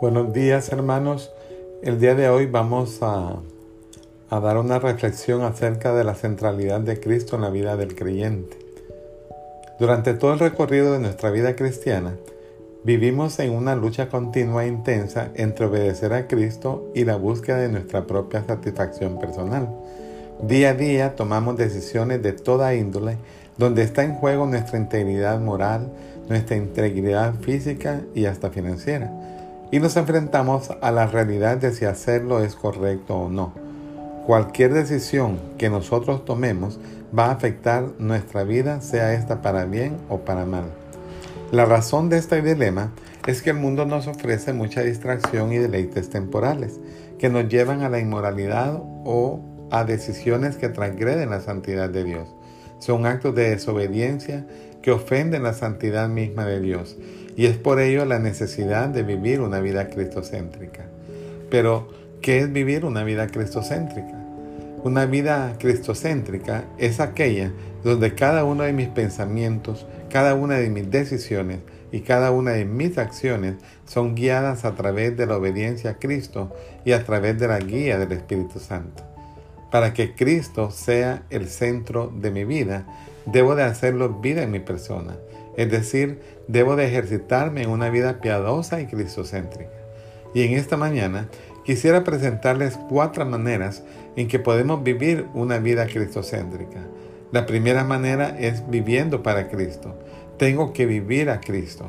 Buenos días hermanos. El día de hoy vamos a, dar una reflexión acerca de la centralidad de Cristo en la vida del creyente. Durante todo el recorrido de nuestra vida cristiana, vivimos en una lucha continua e intensa entre obedecer a Cristo y la búsqueda de nuestra propia satisfacción personal. Día a día tomamos decisiones de toda índole donde está en juego nuestra integridad moral, nuestra integridad física y hasta financiera. Y nos enfrentamos a la realidad de si hacerlo es correcto o no. Cualquier decisión que nosotros tomemos va a afectar nuestra vida, sea esta para bien o para mal. La razón de este dilema es que el mundo nos ofrece mucha distracción y deleites temporales que nos llevan a la inmoralidad o a decisiones que transgreden la santidad de Dios. Son actos de desobediencia que ofenden la santidad misma de Dios y es por ello la necesidad de vivir una vida cristocéntrica. Pero, ¿qué es vivir una vida cristocéntrica? Una vida cristocéntrica es aquella donde cada uno de mis pensamientos, cada una de mis decisiones y cada una de mis acciones son guiadas a través de la obediencia a Cristo y a través de la guía del Espíritu Santo. Para que Cristo sea el centro de mi vida, debo de hacerlo vida en mi persona. Es decir, debo de ejercitarme en una vida piadosa y cristocéntrica. Y en esta mañana quisiera presentarles cuatro maneras en que podemos vivir una vida cristocéntrica. La primera manera es viviendo para Cristo. Tengo que vivir a Cristo.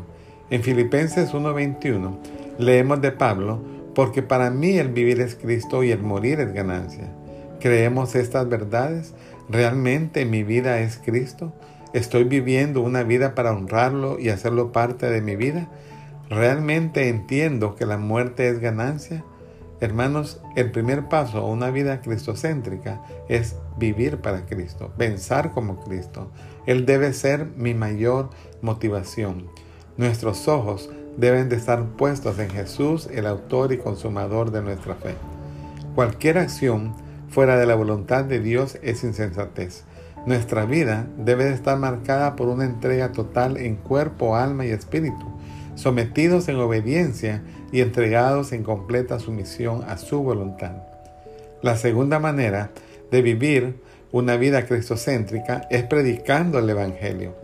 En Filipenses 1:21 leemos de Pablo, porque para mí el vivir es Cristo y el morir es ganancia. ¿Creemos estas verdades? ¿Realmente mi vida es Cristo? ¿Estoy viviendo una vida para honrarlo y hacerlo parte de mi vida? ¿Realmente entiendo que la muerte es ganancia? Hermanos, el primer paso a una vida cristocéntrica es vivir para Cristo, pensar como Cristo. Él debe ser mi mayor motivación. Nuestros ojos deben de estar puestos en Jesús, el autor y consumador de nuestra fe. Cualquier acción fuera de la voluntad de Dios es insensatez. Nuestra vida debe de estar marcada por una entrega total en cuerpo, alma y espíritu, sometidos en obediencia y entregados en completa sumisión a su voluntad. La segunda manera de vivir una vida cristocéntrica es predicando el Evangelio.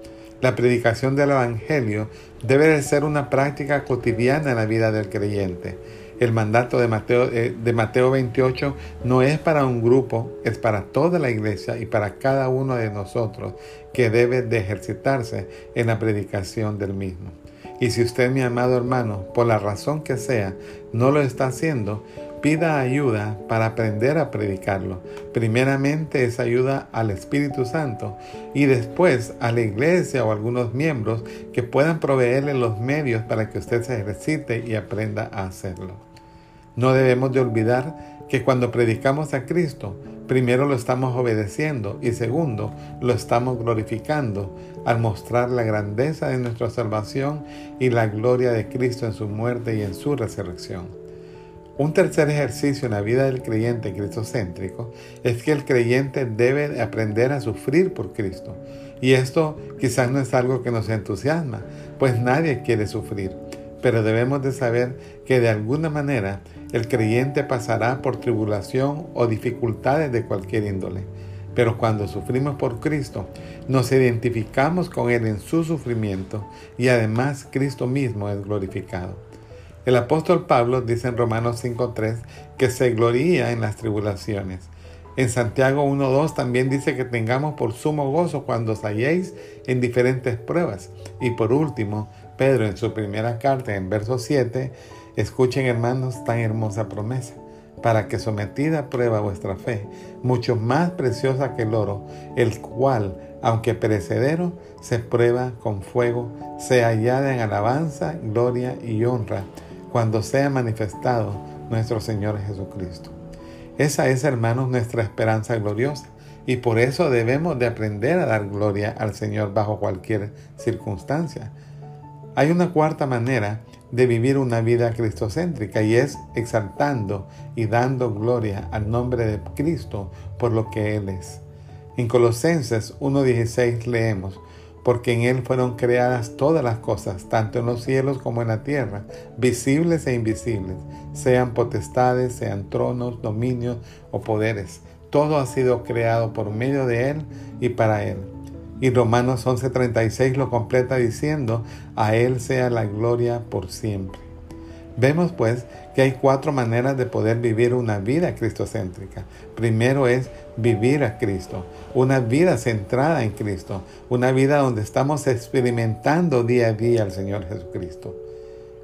La predicación del Evangelio debe de ser una práctica cotidiana en la vida del creyente el mandato de Mateo, eh, de Mateo 28 no es para un grupo, es para toda la iglesia y para cada uno de nosotros que debe de ejercitarse en la predicación del mismo. Y si usted, mi amado hermano, por la razón que sea, no lo está haciendo, pida ayuda para aprender a predicarlo. Primeramente es ayuda al Espíritu Santo y después a la iglesia o a algunos miembros que puedan proveerle los medios para que usted se ejercite y aprenda a hacerlo. No debemos de olvidar que cuando predicamos a Cristo, primero lo estamos obedeciendo y segundo, lo estamos glorificando al mostrar la grandeza de nuestra salvación y la gloria de Cristo en su muerte y en su resurrección. Un tercer ejercicio en la vida del creyente cristocéntrico es que el creyente debe aprender a sufrir por Cristo. Y esto quizás no es algo que nos entusiasma, pues nadie quiere sufrir pero debemos de saber que de alguna manera el creyente pasará por tribulación o dificultades de cualquier índole. Pero cuando sufrimos por Cristo, nos identificamos con Él en su sufrimiento y además Cristo mismo es glorificado. El apóstol Pablo dice en Romanos 5.3 que se gloría en las tribulaciones. En Santiago 1.2 también dice que tengamos por sumo gozo cuando os halléis en diferentes pruebas. Y por último, Pedro en su primera carta, en verso 7, escuchen hermanos tan hermosa promesa, para que sometida prueba vuestra fe, mucho más preciosa que el oro, el cual, aunque perecedero, se prueba con fuego, sea hallada en alabanza, gloria y honra, cuando sea manifestado nuestro Señor Jesucristo. Esa es, hermanos, nuestra esperanza gloriosa. Y por eso debemos de aprender a dar gloria al Señor bajo cualquier circunstancia. Hay una cuarta manera de vivir una vida cristocéntrica y es exaltando y dando gloria al nombre de Cristo por lo que Él es. En Colosenses 1.16 leemos, porque en Él fueron creadas todas las cosas, tanto en los cielos como en la tierra, visibles e invisibles, sean potestades, sean tronos, dominios o poderes. Todo ha sido creado por medio de Él y para Él. Y Romanos 11:36 lo completa diciendo, a Él sea la gloria por siempre. Vemos pues que hay cuatro maneras de poder vivir una vida cristocéntrica. Primero es vivir a Cristo, una vida centrada en Cristo, una vida donde estamos experimentando día a día al Señor Jesucristo.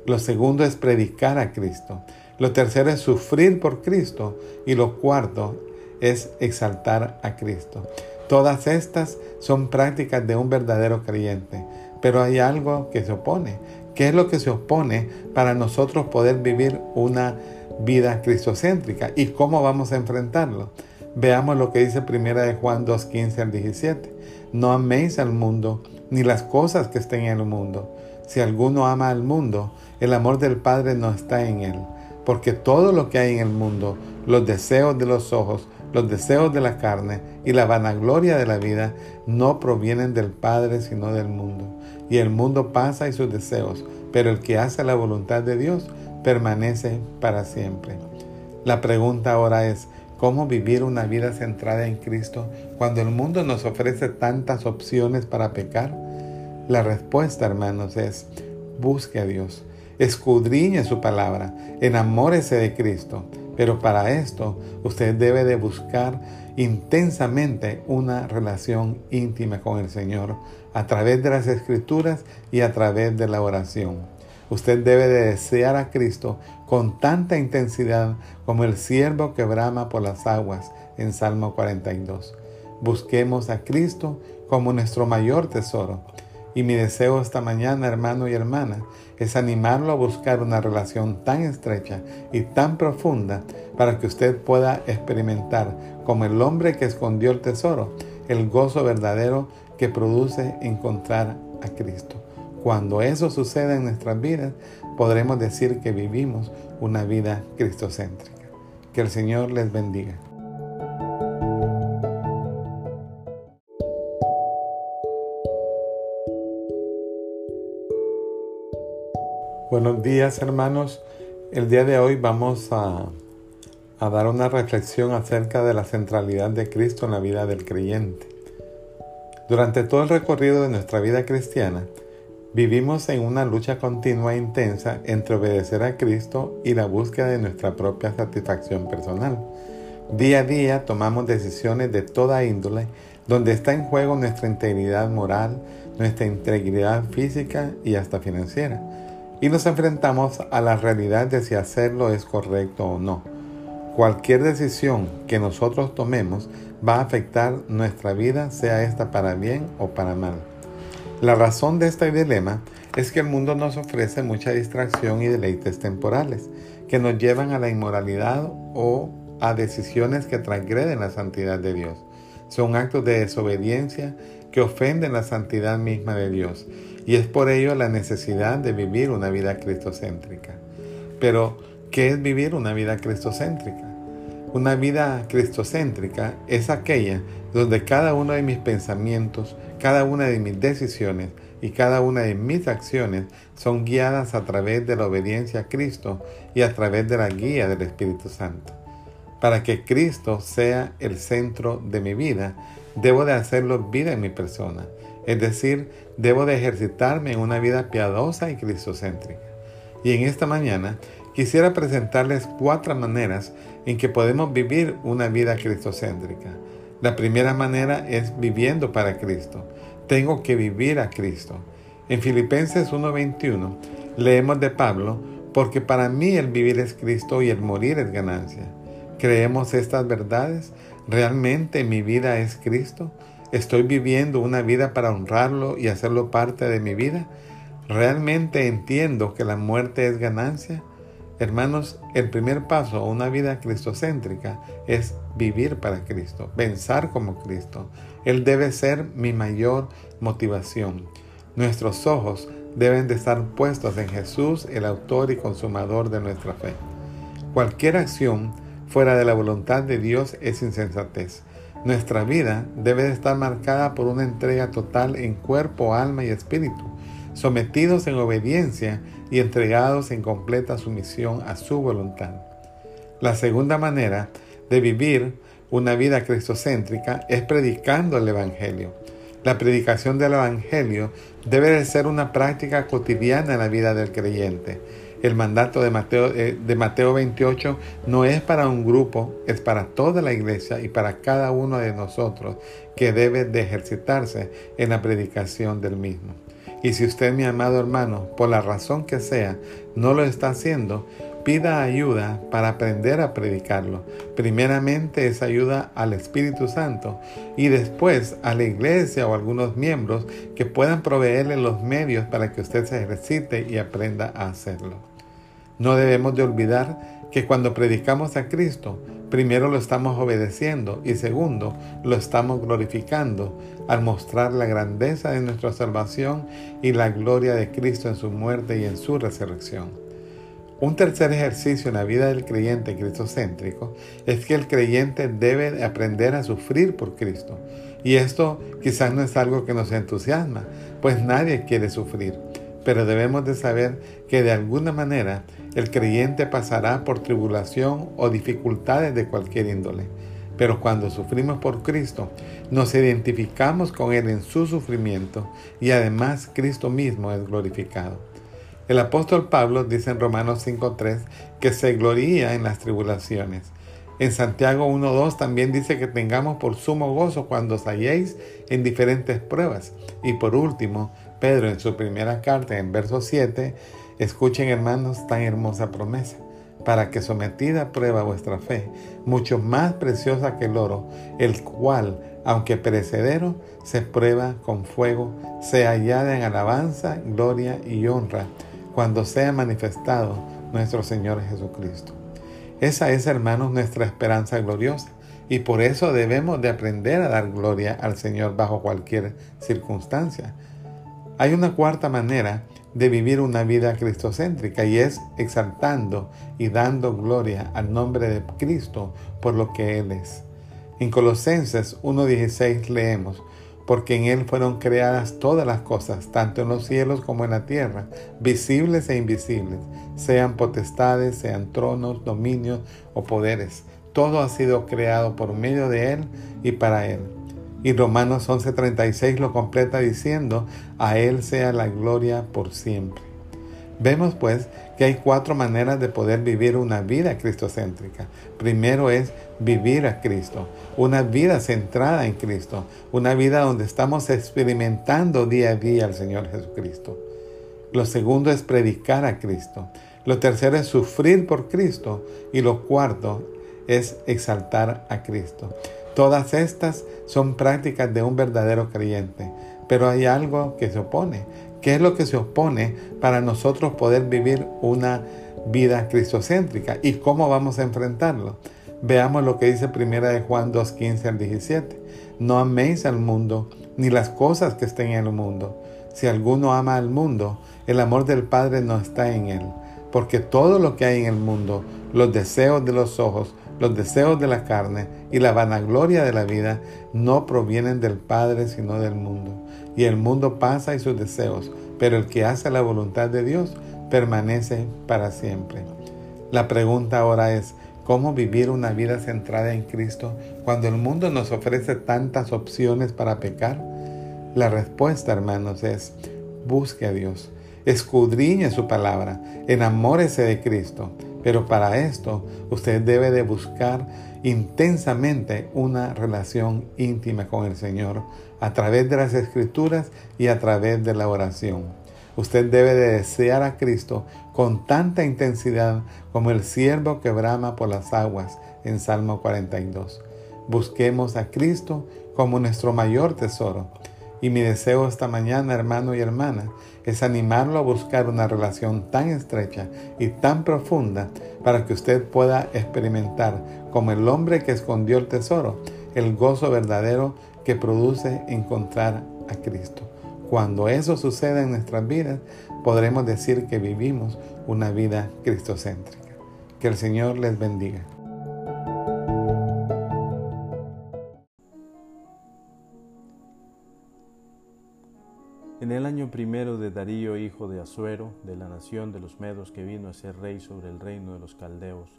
Lo segundo es predicar a Cristo. Lo tercero es sufrir por Cristo. Y lo cuarto es exaltar a Cristo. Todas estas son prácticas de un verdadero creyente, pero hay algo que se opone. ¿Qué es lo que se opone para nosotros poder vivir una vida cristocéntrica y cómo vamos a enfrentarlo? Veamos lo que dice primera de Juan 2:15 al 17. No améis al mundo ni las cosas que estén en el mundo. Si alguno ama al mundo, el amor del Padre no está en él, porque todo lo que hay en el mundo, los deseos de los ojos, los deseos de la carne y la vanagloria de la vida no provienen del Padre sino del mundo. Y el mundo pasa y sus deseos, pero el que hace la voluntad de Dios permanece para siempre. La pregunta ahora es, ¿cómo vivir una vida centrada en Cristo cuando el mundo nos ofrece tantas opciones para pecar? La respuesta, hermanos, es, busque a Dios, escudriñe su palabra, enamórese de Cristo pero para esto usted debe de buscar intensamente una relación íntima con el Señor a través de las escrituras y a través de la oración. Usted debe de desear a Cristo con tanta intensidad como el siervo que brama por las aguas en Salmo 42. Busquemos a Cristo como nuestro mayor tesoro y mi deseo esta mañana, hermano y hermana, es animarlo a buscar una relación tan estrecha y tan profunda para que usted pueda experimentar, como el hombre que escondió el tesoro, el gozo verdadero que produce encontrar a Cristo. Cuando eso suceda en nuestras vidas, podremos decir que vivimos una vida cristocéntrica. Que el Señor les bendiga. Buenos días hermanos. El día de hoy vamos a, dar una reflexión acerca de la centralidad de Cristo en la vida del creyente. Durante todo el recorrido de nuestra vida cristiana, vivimos en una lucha continua e intensa entre obedecer a Cristo y la búsqueda de nuestra propia satisfacción personal. Día a día tomamos decisiones de toda índole donde está en juego nuestra integridad moral, nuestra integridad física y hasta financiera y nos enfrentamos a la realidad de si hacerlo es correcto o no. Cualquier decisión que nosotros tomemos va a afectar nuestra vida, sea esta para bien o para mal. La razón de este dilema es que el mundo nos ofrece mucha distracción y deleites temporales que nos llevan a la inmoralidad o a decisiones que transgreden la santidad de Dios. Son actos de desobediencia que ofenden la santidad misma de Dios y es por ello la necesidad de vivir una vida cristocéntrica. Pero, ¿qué es vivir una vida cristocéntrica? Una vida cristocéntrica es aquella donde cada uno de mis pensamientos, cada una de mis decisiones y cada una de mis acciones son guiadas a través de la obediencia a Cristo y a través de la guía del Espíritu Santo. Para que Cristo sea el centro de mi vida, debo de hacerlo vida en mi persona es decir, debo de ejercitarme en una vida piadosa y cristocéntrica. Y en esta mañana quisiera presentarles cuatro maneras en que podemos vivir una vida cristocéntrica. La primera manera es viviendo para Cristo. Tengo que vivir a Cristo. En Filipenses 1:21 leemos de Pablo, porque para mí el vivir es Cristo y el morir es ganancia. ¿Creemos estas verdades? ¿Realmente mi vida es Cristo? ¿Estoy viviendo una vida para honrarlo y hacerlo parte de mi vida? ¿Realmente entiendo que la muerte es ganancia? Hermanos, el primer paso a una vida cristocéntrica es vivir para Cristo, pensar como Cristo. Él debe ser mi mayor motivación. Nuestros ojos deben de estar puestos en Jesús, el autor y consumador de nuestra fe. Cualquier acción fuera de la voluntad de Dios es insensatez. Nuestra vida debe de estar marcada por una entrega total en cuerpo, alma y espíritu, sometidos en obediencia y entregados en completa sumisión a su voluntad. La segunda manera de vivir una vida cristocéntrica es predicando el Evangelio. La predicación del Evangelio debe de ser una práctica cotidiana en la vida del creyente. El mandato de Mateo, eh, de Mateo 28 no es para un grupo, es para toda la iglesia y para cada uno de nosotros que debe de ejercitarse en la predicación del mismo. Y si usted, mi amado hermano, por la razón que sea, no lo está haciendo, pida ayuda para aprender a predicarlo. Primeramente es ayuda al Espíritu Santo y después a la iglesia o algunos miembros que puedan proveerle los medios para que usted se ejercite y aprenda a hacerlo. No debemos de olvidar que cuando predicamos a Cristo, primero lo estamos obedeciendo y segundo, lo estamos glorificando al mostrar la grandeza de nuestra salvación y la gloria de Cristo en su muerte y en su resurrección. Un tercer ejercicio en la vida del creyente cristocéntrico es que el creyente debe aprender a sufrir por Cristo. Y esto quizás no es algo que nos entusiasma, pues nadie quiere sufrir. Pero debemos de saber que de alguna manera el creyente pasará por tribulación o dificultades de cualquier índole. Pero cuando sufrimos por Cristo, nos identificamos con Él en su sufrimiento y además Cristo mismo es glorificado. El apóstol Pablo dice en Romanos 5.3 que se gloría en las tribulaciones. En Santiago 1.2 también dice que tengamos por sumo gozo cuando os halléis en diferentes pruebas. Y por último, Pedro en su primera carta, en verso 7, escuchen hermanos tan hermosa promesa, para que sometida a prueba vuestra fe, mucho más preciosa que el oro, el cual, aunque perecedero, se prueba con fuego, sea hallada en alabanza, gloria y honra cuando sea manifestado nuestro Señor Jesucristo. Esa es, hermanos, nuestra esperanza gloriosa y por eso debemos de aprender a dar gloria al Señor bajo cualquier circunstancia. Hay una cuarta manera de vivir una vida cristocéntrica y es exaltando y dando gloria al nombre de Cristo por lo que Él es. En Colosenses 1.16 leemos, porque en Él fueron creadas todas las cosas, tanto en los cielos como en la tierra, visibles e invisibles, sean potestades, sean tronos, dominios o poderes. Todo ha sido creado por medio de Él y para Él. Y Romanos 11:36 lo completa diciendo, a Él sea la gloria por siempre. Vemos pues que hay cuatro maneras de poder vivir una vida cristocéntrica. Primero es vivir a Cristo, una vida centrada en Cristo, una vida donde estamos experimentando día a día al Señor Jesucristo. Lo segundo es predicar a Cristo. Lo tercero es sufrir por Cristo. Y lo cuarto es exaltar a Cristo. Todas estas son prácticas de un verdadero creyente, pero hay algo que se opone ¿Qué es lo que se opone para nosotros poder vivir una vida cristocéntrica y cómo vamos a enfrentarlo? Veamos lo que dice primera de Juan 2, 15 al 17. No améis al mundo ni las cosas que estén en el mundo. Si alguno ama al mundo, el amor del Padre no está en él. Porque todo lo que hay en el mundo, los deseos de los ojos, los deseos de la carne y la vanagloria de la vida, no provienen del Padre sino del mundo y el mundo pasa y sus deseos, pero el que hace la voluntad de Dios permanece para siempre. La pregunta ahora es, ¿cómo vivir una vida centrada en Cristo cuando el mundo nos ofrece tantas opciones para pecar? La respuesta, hermanos, es, busque a Dios, escudriñe su palabra, enamórese de Cristo, pero para esto usted debe de buscar intensamente una relación íntima con el Señor a través de las escrituras y a través de la oración. Usted debe de desear a Cristo con tanta intensidad como el siervo que brama por las aguas en Salmo 42. Busquemos a Cristo como nuestro mayor tesoro. Y mi deseo esta mañana, hermano y hermana, es animarlo a buscar una relación tan estrecha y tan profunda para que usted pueda experimentar como el hombre que escondió el tesoro, el gozo verdadero que produce encontrar a Cristo. Cuando eso suceda en nuestras vidas, podremos decir que vivimos una vida cristocéntrica. Que el Señor les bendiga. En el año primero de Darío, hijo de Asuero, de la nación de los Medos, que vino a ser rey sobre el reino de los Caldeos,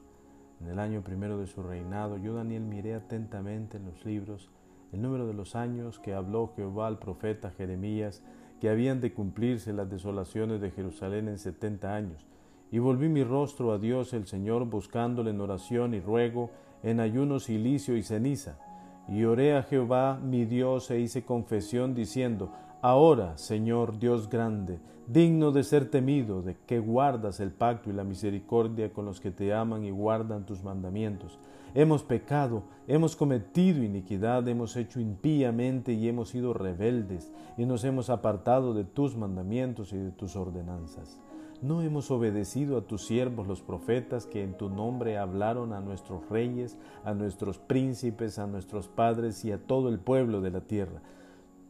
en el año primero de su reinado, yo Daniel miré atentamente en los libros el número de los años que habló Jehová al profeta Jeremías, que habían de cumplirse las desolaciones de Jerusalén en setenta años, y volví mi rostro a Dios el Señor, buscándole en oración y ruego, en ayuno, silicio y ceniza. Y oré a Jehová mi Dios e hice confesión diciendo, Ahora, Señor Dios grande, digno de ser temido, de que guardas el pacto y la misericordia con los que te aman y guardan tus mandamientos. Hemos pecado, hemos cometido iniquidad, hemos hecho impíamente y hemos sido rebeldes, y nos hemos apartado de tus mandamientos y de tus ordenanzas. ¿No hemos obedecido a tus siervos los profetas que en tu nombre hablaron a nuestros reyes, a nuestros príncipes, a nuestros padres y a todo el pueblo de la tierra?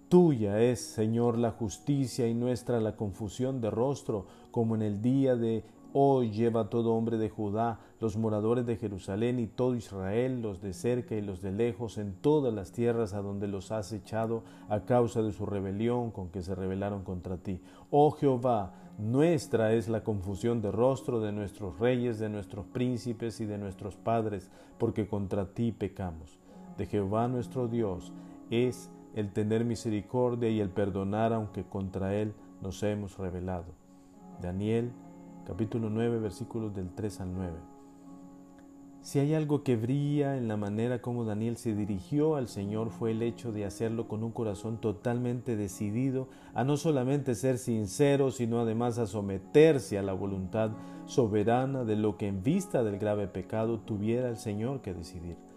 Tuya es, Señor, la justicia y nuestra la confusión de rostro, como en el día de hoy lleva todo hombre de Judá, los moradores de Jerusalén y todo Israel, los de cerca y los de lejos, en todas las tierras a donde los has echado a causa de su rebelión con que se rebelaron contra ti. Oh Jehová, nuestra es la confusión de rostro de nuestros reyes, de nuestros príncipes y de nuestros padres, porque contra ti pecamos. De Jehová nuestro Dios es el tener misericordia y el perdonar aunque contra Él nos hemos rebelado. Daniel capítulo 9 versículos del 3 al 9. Si hay algo que brilla en la manera como Daniel se dirigió al Señor fue el hecho de hacerlo con un corazón totalmente decidido a no solamente ser sincero, sino además a someterse a la voluntad soberana de lo que en vista del grave pecado tuviera el Señor que decidir.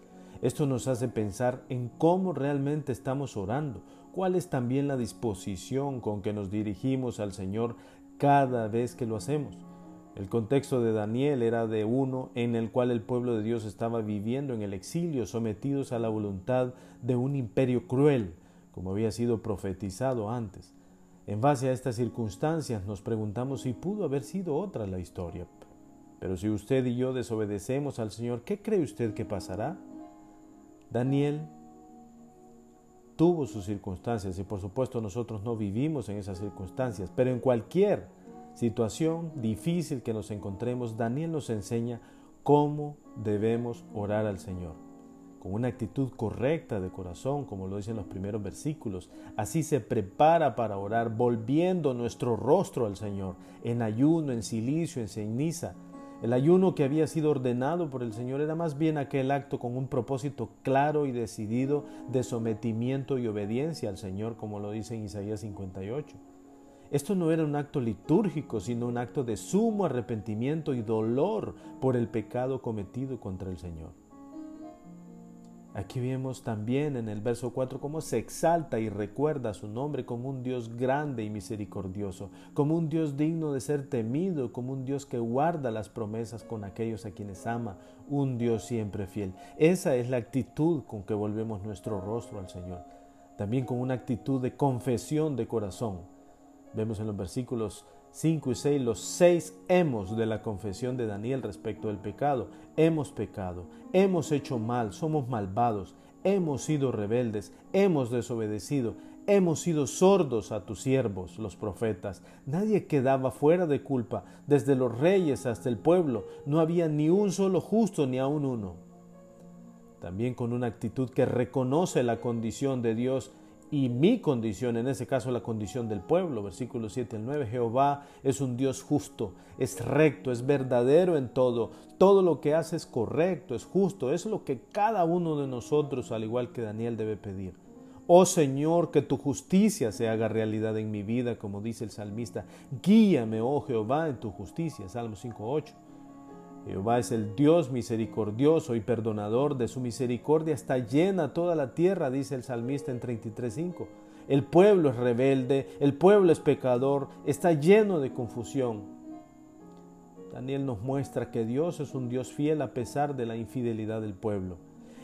Esto nos hace pensar en cómo realmente estamos orando, cuál es también la disposición con que nos dirigimos al Señor cada vez que lo hacemos. El contexto de Daniel era de uno en el cual el pueblo de Dios estaba viviendo en el exilio, sometidos a la voluntad de un imperio cruel, como había sido profetizado antes. En base a estas circunstancias nos preguntamos si pudo haber sido otra la historia. Pero si usted y yo desobedecemos al Señor, ¿qué cree usted que pasará? Daniel tuvo sus circunstancias y por supuesto nosotros no vivimos en esas circunstancias, pero en cualquier situación difícil que nos encontremos, Daniel nos enseña cómo debemos orar al Señor. Con una actitud correcta de corazón, como lo dicen los primeros versículos. Así se prepara para orar, volviendo nuestro rostro al Señor, en ayuno, en silicio, en ceniza, el ayuno que había sido ordenado por el Señor era más bien aquel acto con un propósito claro y decidido de sometimiento y obediencia al Señor, como lo dice en Isaías 58. Esto no era un acto litúrgico, sino un acto de sumo arrepentimiento y dolor por el pecado cometido contra el Señor. Aquí vemos también en el verso 4 cómo se exalta y recuerda su nombre como un Dios grande y misericordioso, como un Dios digno de ser temido, como un Dios que guarda las promesas con aquellos a quienes ama, un Dios siempre fiel. Esa es la actitud con que volvemos nuestro rostro al Señor. También con una actitud de confesión de corazón. Vemos en los versículos 5 y 6, los seis hemos de la confesión de Daniel respecto del pecado. Hemos pecado, hemos hecho mal, somos malvados, hemos sido rebeldes, hemos desobedecido, hemos sido sordos a tus siervos, los profetas. Nadie quedaba fuera de culpa, desde los reyes hasta el pueblo, no había ni un solo justo ni aun uno. También con una actitud que reconoce la condición de Dios y mi condición, en ese caso la condición del pueblo, versículo 7 al 9, Jehová es un Dios justo, es recto, es verdadero en todo, todo lo que hace es correcto, es justo, es lo que cada uno de nosotros, al igual que Daniel, debe pedir. Oh Señor, que tu justicia se haga realidad en mi vida, como dice el salmista, guíame, oh Jehová, en tu justicia, Salmo 5.8. Jehová es el Dios misericordioso y perdonador, de su misericordia está llena toda la tierra, dice el salmista en 33.5. El pueblo es rebelde, el pueblo es pecador, está lleno de confusión. Daniel nos muestra que Dios es un Dios fiel a pesar de la infidelidad del pueblo.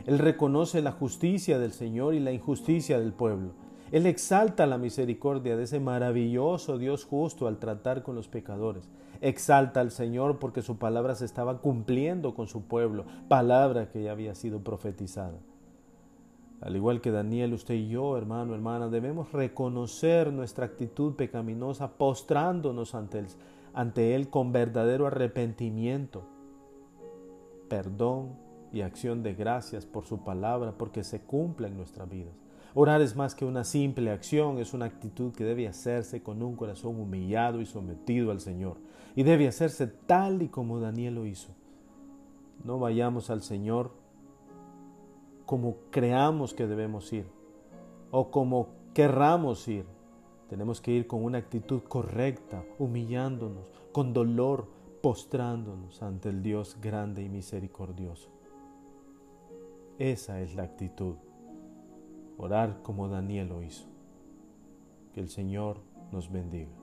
Él reconoce la justicia del Señor y la injusticia del pueblo. Él exalta la misericordia de ese maravilloso Dios justo al tratar con los pecadores. Exalta al Señor porque su palabra se estaba cumpliendo con su pueblo, palabra que ya había sido profetizada. Al igual que Daniel, usted y yo, hermano, hermana, debemos reconocer nuestra actitud pecaminosa postrándonos ante él, con verdadero arrepentimiento, perdón y acción de gracias por su palabra, porque se cumpla en nuestras vidas. Orar es más que una simple acción, es una actitud que debe hacerse con un corazón humillado y sometido al Señor. Y debe hacerse tal y como Daniel lo hizo. No vayamos al Señor como creamos que debemos ir o como querramos ir. Tenemos que ir con una actitud correcta, humillándonos, con dolor, postrándonos ante el Dios grande y misericordioso. Esa es la actitud. Orar como Daniel lo hizo. Que el Señor nos bendiga.